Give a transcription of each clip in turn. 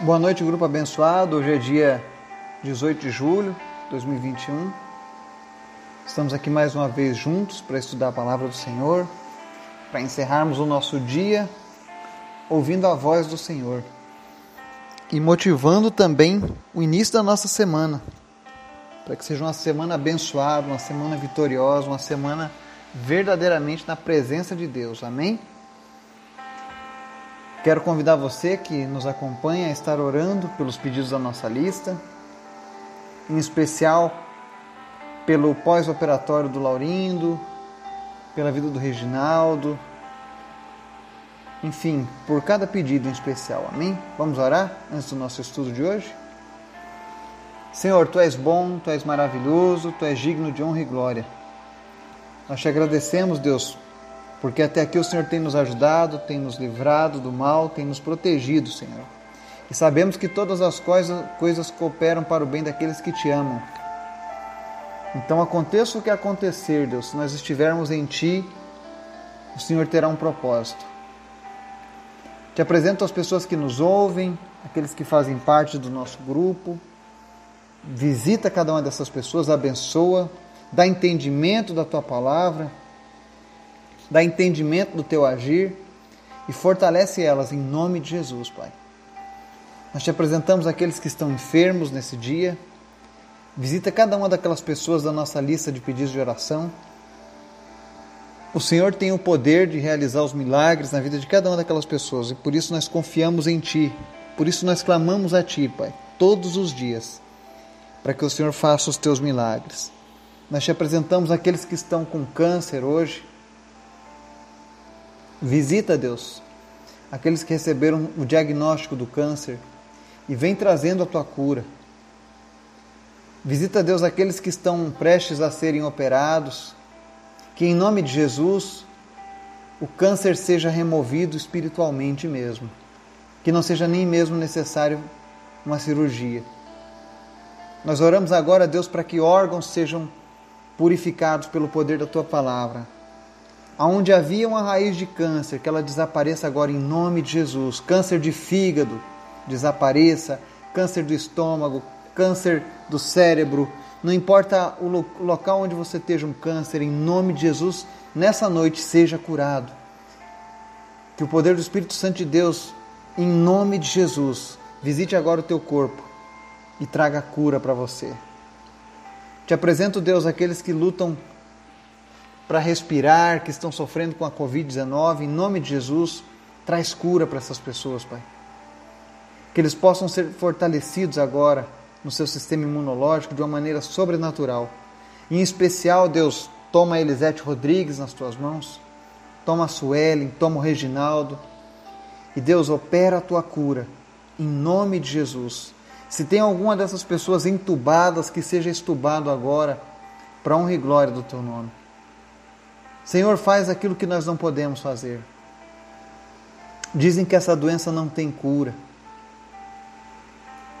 Boa noite, grupo abençoado. Hoje é dia 18 de julho de 2021. Estamos aqui mais uma vez juntos para estudar a palavra do Senhor, para encerrarmos o nosso dia ouvindo a voz do Senhor e motivando também o início da nossa semana, para que seja uma semana abençoada, uma semana vitoriosa, uma semana verdadeiramente na presença de Deus. Amém? Quero convidar você que nos acompanha a estar orando pelos pedidos da nossa lista, em especial pelo pós-operatório do Laurindo, pela vida do Reginaldo, enfim, por cada pedido em especial. Amém? Vamos orar antes do nosso estudo de hoje? Senhor, tu és bom, tu és maravilhoso, tu és digno de honra e glória. Nós te agradecemos, Deus, porque até aqui o Senhor tem nos ajudado, tem nos livrado do mal, tem nos protegido, Senhor. E sabemos que todas as coisas, coisas cooperam para o bem daqueles que te amam. Então, aconteça o que acontecer, Deus, se nós estivermos em Ti, o Senhor terá um propósito. Te apresento as pessoas que nos ouvem, aqueles que fazem parte do nosso grupo. Visita cada uma dessas pessoas, abençoa, dá entendimento da Tua palavra dá entendimento do teu agir e fortalece elas em nome de Jesus, Pai. Nós te apresentamos aqueles que estão enfermos nesse dia. Visita cada uma daquelas pessoas da nossa lista de pedidos de oração. O Senhor tem o poder de realizar os milagres na vida de cada uma daquelas pessoas e por isso nós confiamos em Ti. Por isso nós clamamos a Ti, Pai, todos os dias, para que o Senhor faça os Teus milagres. Nós te apresentamos aqueles que estão com câncer hoje, Visita, Deus, aqueles que receberam o diagnóstico do câncer e vem trazendo a tua cura. Visita, Deus, aqueles que estão prestes a serem operados, que em nome de Jesus o câncer seja removido espiritualmente mesmo, que não seja nem mesmo necessário uma cirurgia. Nós oramos agora, Deus, para que órgãos sejam purificados pelo poder da tua palavra aonde havia uma raiz de câncer, que ela desapareça agora em nome de Jesus. Câncer de fígado, desapareça. Câncer do estômago, câncer do cérebro. Não importa o local onde você esteja um câncer, em nome de Jesus, nessa noite seja curado. Que o poder do Espírito Santo de Deus, em nome de Jesus, visite agora o teu corpo e traga cura para você. Te apresento, Deus, aqueles que lutam para respirar, que estão sofrendo com a Covid-19, em nome de Jesus, traz cura para essas pessoas, Pai. Que eles possam ser fortalecidos agora no seu sistema imunológico de uma maneira sobrenatural. Em especial, Deus, toma a Elisete Rodrigues nas tuas mãos, toma a Suelen, toma o Reginaldo. E Deus, opera a tua cura, em nome de Jesus. Se tem alguma dessas pessoas entubadas, que seja estubado agora, para honra e glória do teu nome. Senhor, faz aquilo que nós não podemos fazer. Dizem que essa doença não tem cura.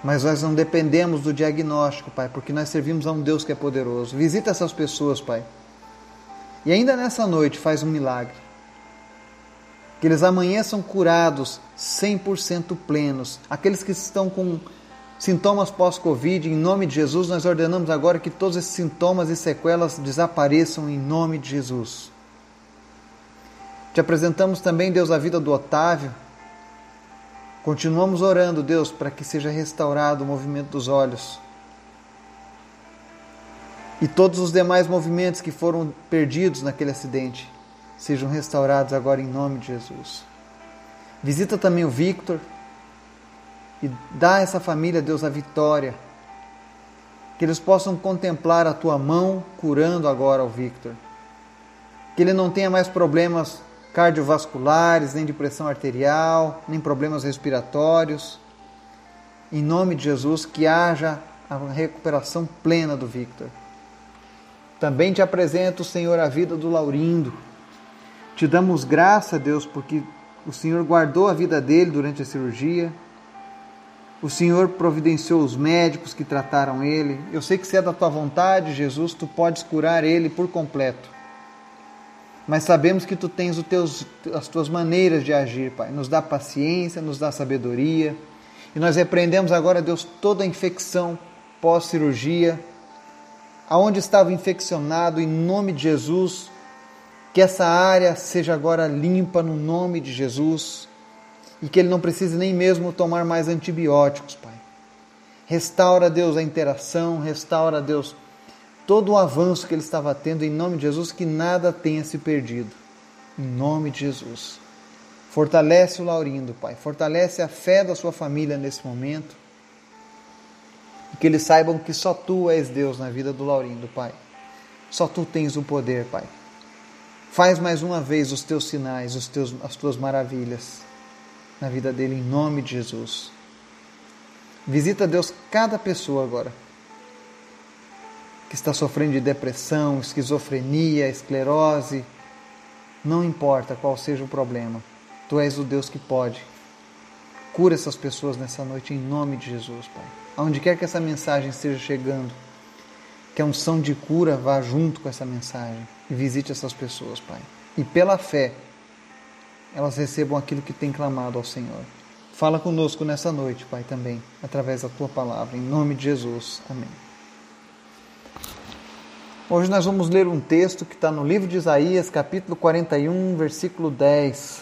Mas nós não dependemos do diagnóstico, Pai, porque nós servimos a um Deus que é poderoso. Visita essas pessoas, Pai. E ainda nessa noite faz um milagre. Que eles amanheçam curados 100% plenos. Aqueles que estão com sintomas pós-Covid, em nome de Jesus, nós ordenamos agora que todos esses sintomas e sequelas desapareçam em nome de Jesus. Te apresentamos também, Deus, a vida do Otávio. Continuamos orando, Deus, para que seja restaurado o movimento dos olhos. E todos os demais movimentos que foram perdidos naquele acidente sejam restaurados agora em nome de Jesus. Visita também o Victor e dá a essa família, Deus, a vitória. Que eles possam contemplar a tua mão curando agora o Victor. Que ele não tenha mais problemas cardiovasculares, nem de pressão arterial, nem problemas respiratórios. Em nome de Jesus, que haja a recuperação plena do Victor. Também te apresento, Senhor, a vida do Laurindo. Te damos graça, Deus, porque o Senhor guardou a vida dele durante a cirurgia. O Senhor providenciou os médicos que trataram ele. Eu sei que se é da tua vontade, Jesus, tu podes curar ele por completo mas sabemos que tu tens teus, as tuas maneiras de agir, Pai. Nos dá paciência, nos dá sabedoria E nós repreendemos agora, Deus, toda infecção pós-cirurgia, aonde estava infeccionado, em nome de Jesus, que essa área seja agora limpa no nome de Jesus e que ele não precise nem mesmo tomar mais antibióticos, Pai. Restaura, Deus, a interação, restaura, Deus, todo o avanço que ele estava tendo, em nome de Jesus, que nada tenha se perdido. Em nome de Jesus. Fortalece o Laurindo, Pai. Fortalece a fé da sua família nesse momento. E que eles saibam que só Tu és Deus na vida do Laurindo, Pai. Só Tu tens o poder, Pai. Faz mais uma vez os Teus sinais, os teus, as Tuas maravilhas na vida dele, em nome de Jesus. Visita, Deus, cada pessoa agora que está sofrendo de depressão, esquizofrenia, esclerose. Não importa qual seja o problema, Tu és o Deus que pode. Cura essas pessoas nessa noite em nome de Jesus, Pai. Aonde quer que essa mensagem esteja chegando, que a unção de cura vá junto com essa mensagem e visite essas pessoas, Pai. E pela fé, elas recebam aquilo que tem clamado ao Senhor. Fala conosco nessa noite, Pai, também, através da tua palavra, em nome de Jesus. Amém. Hoje nós vamos ler um texto que está no livro de Isaías, capítulo 41, versículo 10.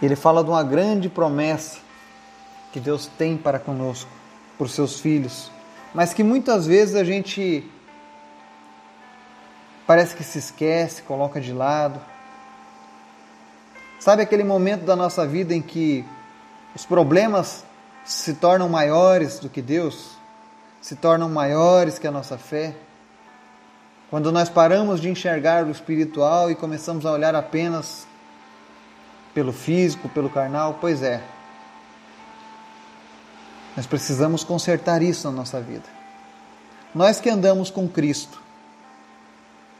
Ele fala de uma grande promessa que Deus tem para conosco, para os seus filhos, mas que muitas vezes a gente parece que se esquece, coloca de lado. Sabe aquele momento da nossa vida em que os problemas se tornam maiores do que Deus? Se tornam maiores que a nossa fé? Quando nós paramos de enxergar o espiritual e começamos a olhar apenas pelo físico, pelo carnal, pois é. Nós precisamos consertar isso na nossa vida. Nós que andamos com Cristo,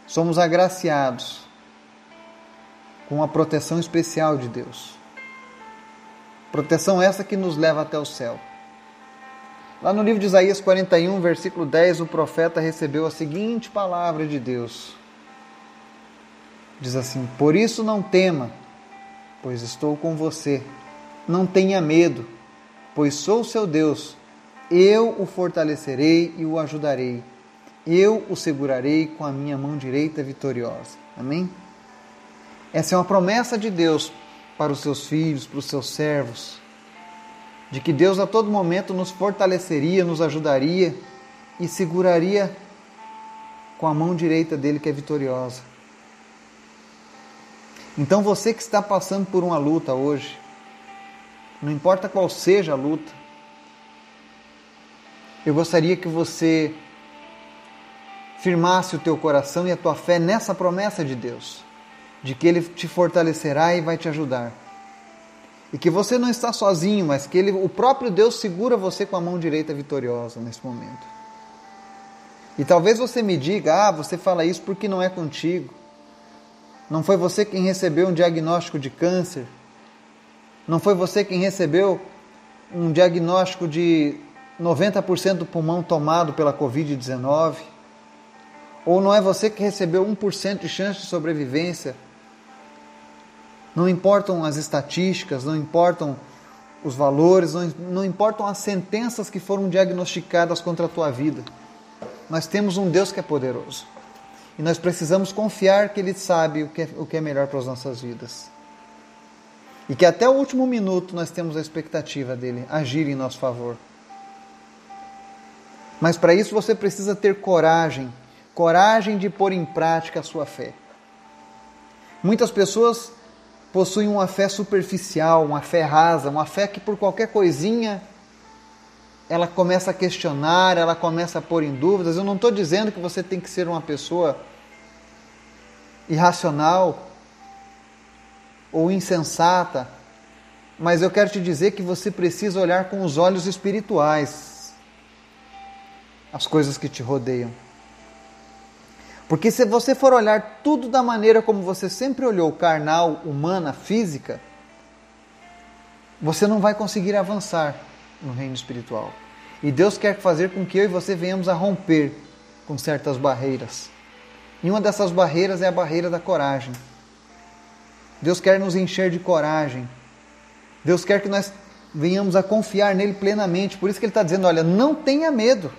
somos agraciados com a proteção especial de Deus. Proteção essa que nos leva até o céu. Lá no livro de Isaías 41, versículo 10, o profeta recebeu a seguinte palavra de Deus. Diz assim: Por isso não tema, pois estou com você. Não tenha medo, pois sou seu Deus. Eu o fortalecerei e o ajudarei. Eu o segurarei com a minha mão direita vitoriosa. Amém? Essa é uma promessa de Deus para os seus filhos, para os seus servos, de que Deus a todo momento nos fortaleceria, nos ajudaria e seguraria com a mão direita dele que é vitoriosa. Então você que está passando por uma luta hoje, não importa qual seja a luta, eu gostaria que você firmasse o teu coração e a tua fé nessa promessa de Deus de que Ele te fortalecerá e vai te ajudar. E que você não está sozinho, mas que ele, o próprio Deus segura você com a mão direita vitoriosa nesse momento. E talvez você me diga: ah, você fala isso porque não é contigo. Não foi você quem recebeu um diagnóstico de câncer. Não foi você quem recebeu um diagnóstico de 90% do pulmão tomado pela Covid-19. Ou não é você que recebeu 1% de chance de sobrevivência não importam as estatísticas, não importam os valores, não, não importam as sentenças que foram diagnosticadas contra a tua vida. Nós temos um Deus que é poderoso. E nós precisamos confiar que Ele sabe o que é, o que é melhor para as nossas vidas. E que até o último minuto nós temos a expectativa dele agir em nosso favor. Mas para isso você precisa ter coragem coragem de pôr em prática a sua fé. Muitas pessoas possuem uma fé superficial, uma fé rasa, uma fé que por qualquer coisinha ela começa a questionar, ela começa a pôr em dúvidas. Eu não estou dizendo que você tem que ser uma pessoa irracional ou insensata, mas eu quero te dizer que você precisa olhar com os olhos espirituais as coisas que te rodeiam. Porque se você for olhar tudo da maneira como você sempre olhou, carnal, humana, física, você não vai conseguir avançar no reino espiritual. E Deus quer fazer com que eu e você venhamos a romper com certas barreiras. E uma dessas barreiras é a barreira da coragem. Deus quer nos encher de coragem. Deus quer que nós venhamos a confiar nele plenamente. Por isso que ele está dizendo: olha, não tenha medo,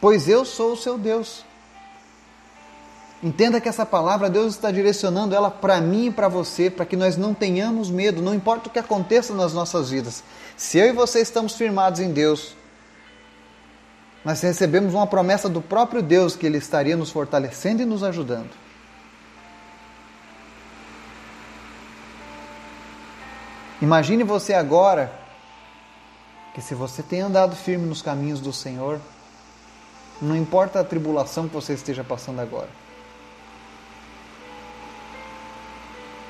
pois eu sou o seu Deus. Entenda que essa palavra Deus está direcionando ela para mim e para você, para que nós não tenhamos medo, não importa o que aconteça nas nossas vidas. Se eu e você estamos firmados em Deus, nós recebemos uma promessa do próprio Deus que Ele estaria nos fortalecendo e nos ajudando. Imagine você agora que se você tem andado firme nos caminhos do Senhor, não importa a tribulação que você esteja passando agora.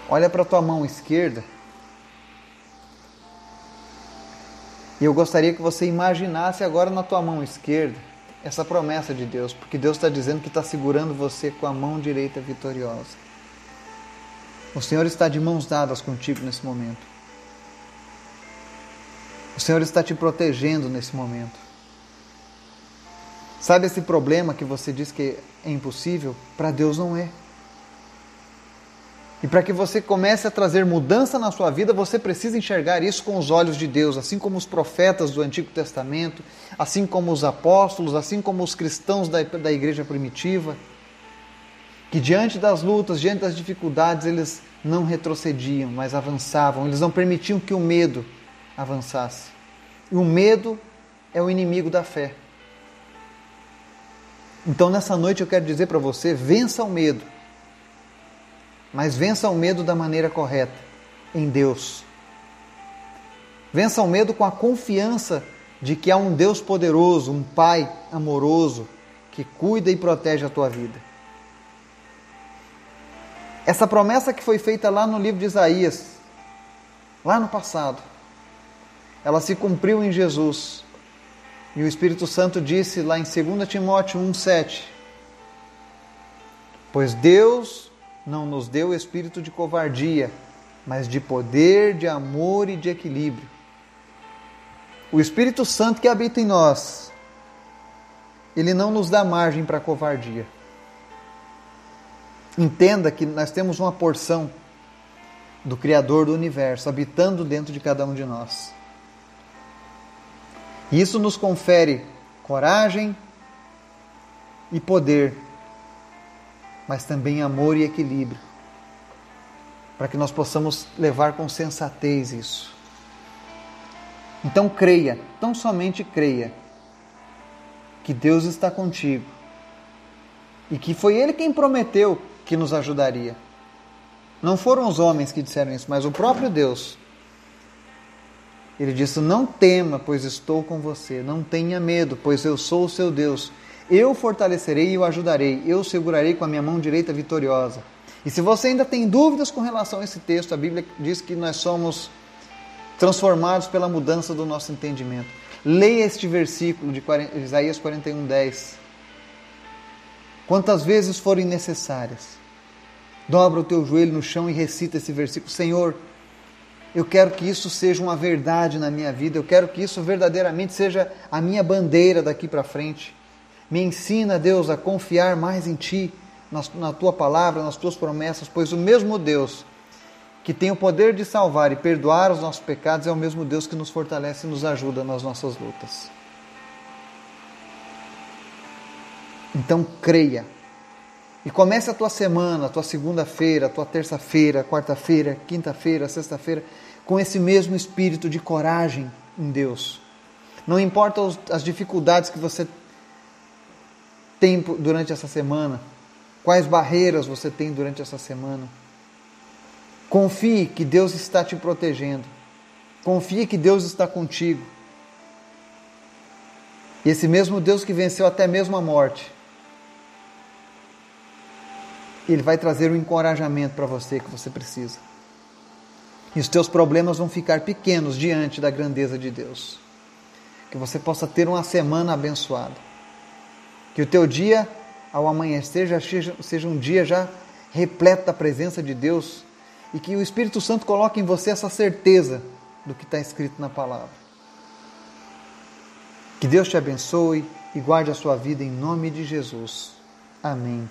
Olha para a tua mão esquerda. E eu gostaria que você imaginasse agora na tua mão esquerda essa promessa de Deus, porque Deus está dizendo que está segurando você com a mão direita vitoriosa. O Senhor está de mãos dadas contigo nesse momento. O Senhor está te protegendo nesse momento. Sabe esse problema que você diz que é impossível? Para Deus não é. E para que você comece a trazer mudança na sua vida, você precisa enxergar isso com os olhos de Deus, assim como os profetas do Antigo Testamento, assim como os apóstolos, assim como os cristãos da, da igreja primitiva, que diante das lutas, diante das dificuldades, eles não retrocediam, mas avançavam, eles não permitiam que o medo avançasse. E o medo é o inimigo da fé. Então nessa noite eu quero dizer para você: vença o medo, mas vença o medo da maneira correta, em Deus. Vença o medo com a confiança de que há um Deus poderoso, um Pai amoroso que cuida e protege a tua vida. Essa promessa que foi feita lá no livro de Isaías, lá no passado, ela se cumpriu em Jesus. E o Espírito Santo disse lá em 2 Timóteo 1,7: Pois Deus não nos deu espírito de covardia, mas de poder, de amor e de equilíbrio. O Espírito Santo que habita em nós, ele não nos dá margem para covardia. Entenda que nós temos uma porção do Criador do universo habitando dentro de cada um de nós. Isso nos confere coragem e poder, mas também amor e equilíbrio, para que nós possamos levar com sensatez isso. Então creia, tão somente creia, que Deus está contigo e que foi Ele quem prometeu que nos ajudaria. Não foram os homens que disseram isso, mas o próprio Deus ele disse: Não tema, pois estou com você. Não tenha medo, pois eu sou o seu Deus. Eu fortalecerei e o ajudarei. Eu segurarei com a minha mão direita vitoriosa. E se você ainda tem dúvidas com relação a esse texto, a Bíblia diz que nós somos transformados pela mudança do nosso entendimento. Leia este versículo de Isaías 41, 10. Quantas vezes forem necessárias, dobra o teu joelho no chão e recita esse versículo: Senhor, eu quero que isso seja uma verdade na minha vida. Eu quero que isso verdadeiramente seja a minha bandeira daqui para frente. Me ensina, Deus, a confiar mais em Ti, na Tua palavra, nas Tuas promessas, pois o mesmo Deus que tem o poder de salvar e perdoar os nossos pecados é o mesmo Deus que nos fortalece e nos ajuda nas nossas lutas. Então creia. E comece a tua semana, a tua segunda-feira, a tua terça-feira, quarta-feira, quinta-feira, sexta-feira, com esse mesmo espírito de coragem em Deus. Não importa as dificuldades que você tem durante essa semana, quais barreiras você tem durante essa semana. Confie que Deus está te protegendo. Confie que Deus está contigo. E esse mesmo Deus que venceu até mesmo a morte, ele vai trazer o encorajamento para você que você precisa. E os teus problemas vão ficar pequenos diante da grandeza de Deus. Que você possa ter uma semana abençoada. Que o teu dia, ao amanhecer, já seja, seja um dia já repleto da presença de Deus. E que o Espírito Santo coloque em você essa certeza do que está escrito na palavra. Que Deus te abençoe e guarde a sua vida em nome de Jesus. Amém.